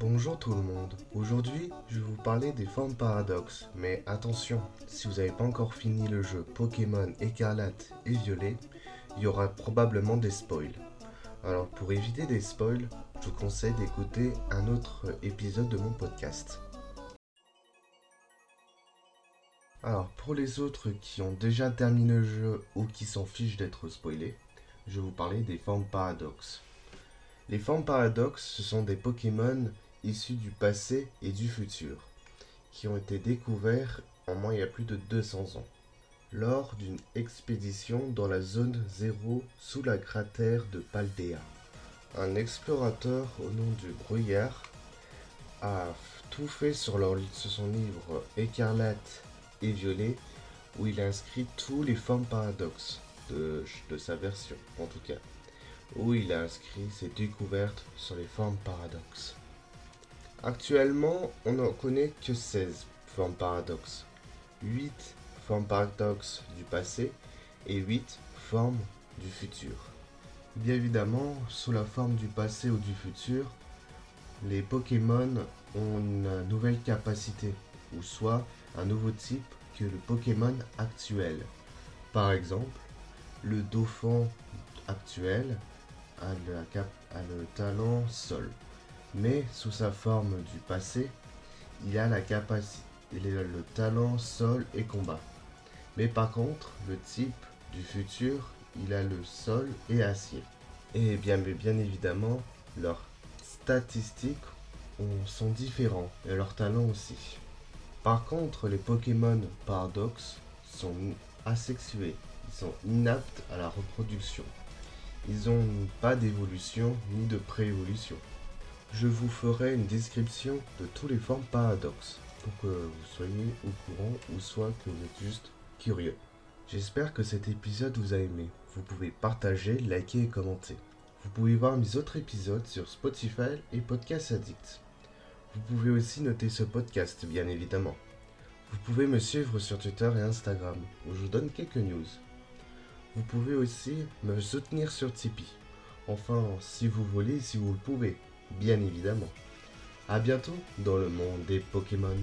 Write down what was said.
Bonjour tout le monde. Aujourd'hui, je vais vous parler des formes paradoxes. Mais attention, si vous n'avez pas encore fini le jeu Pokémon écarlate et violet, il y aura probablement des spoils. Alors pour éviter des spoils, je vous conseille d'écouter un autre épisode de mon podcast. Alors pour les autres qui ont déjà terminé le jeu ou qui s'en fichent d'être spoilés, je vais vous parler des formes paradoxes. Les formes paradoxes, ce sont des Pokémon issus du passé et du futur, qui ont été découverts en moins il y a plus de 200 ans, lors d'une expédition dans la zone zéro sous la cratère de Paldea. Un explorateur au nom du Brouillard a tout fait sur, son livre Écarlate et Violet, où il inscrit tous les formes paradoxes de, de sa version, en tout cas où il a inscrit ses découvertes sur les formes paradoxes. Actuellement, on n'en connaît que 16 formes paradoxes, 8 formes paradoxes du passé et 8 formes du futur. Bien évidemment, sous la forme du passé ou du futur, les Pokémon ont une nouvelle capacité, ou soit un nouveau type que le Pokémon actuel. Par exemple, le Dauphin actuel a le, talent sol. Mais sous sa forme du passé, il a la capacité, le talent sol et combat. Mais par contre, le type du futur, il a le sol et acier. Et bien, bien évidemment, leurs statistiques sont différents et leurs talents aussi. Par contre, les Pokémon Paradox sont asexués, ils sont inaptes à la reproduction. Ils n'ont pas d'évolution ni de préévolution. Je vous ferai une description de toutes les formes paradoxes pour que vous soyez au courant ou soit que vous êtes juste curieux. J'espère que cet épisode vous a aimé. Vous pouvez partager, liker et commenter. Vous pouvez voir mes autres épisodes sur Spotify et Podcast Addict. Vous pouvez aussi noter ce podcast, bien évidemment. Vous pouvez me suivre sur Twitter et Instagram, où je vous donne quelques news. Vous pouvez aussi me soutenir sur Tipeee. Enfin, si vous voulez, si vous le pouvez, bien évidemment. A bientôt dans le monde des Pokémon.